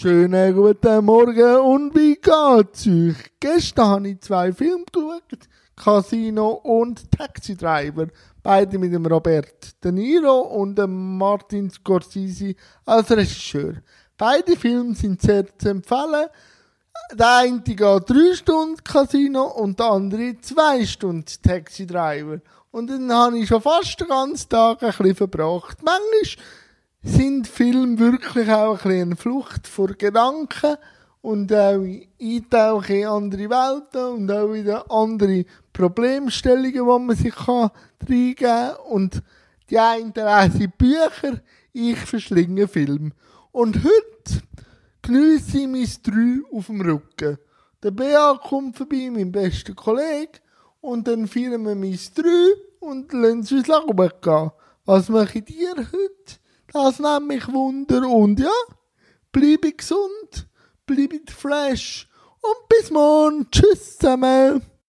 Schönen guten Morgen und wie geht's euch? Gestern habe ich zwei Filme geschaut, Casino und Taxi Driver, beide mit dem Robert De Niro und dem Martin Scorsese als Regisseur. Beide Filme sind sehr zu empfehlen. Der eine geht drei Stunden Casino und der andere zwei Stunden Taxi Driver. Und dann habe ich schon fast den ganzen Tag ein bisschen verbracht. Manchmal sind Filme wirklich auch ein eine Flucht vor Gedanken und auch eintauchen in andere Welten und auch wieder andere Problemstellungen, die man sich reingeben kann. Und die einen lesen Bücher, ich verschlinge Filme. Und heute geniesse ich mein Drei auf dem Rücken. Der Bea kommt vorbei, mein bester Kollege, und dann feiern wir mein Drei und lassen uns gehen. Was mache ich dir heute? Das nimmt mich Wunder und ja, bleibe gesund, bleibe fresh und bis morgen. Tschüss zusammen.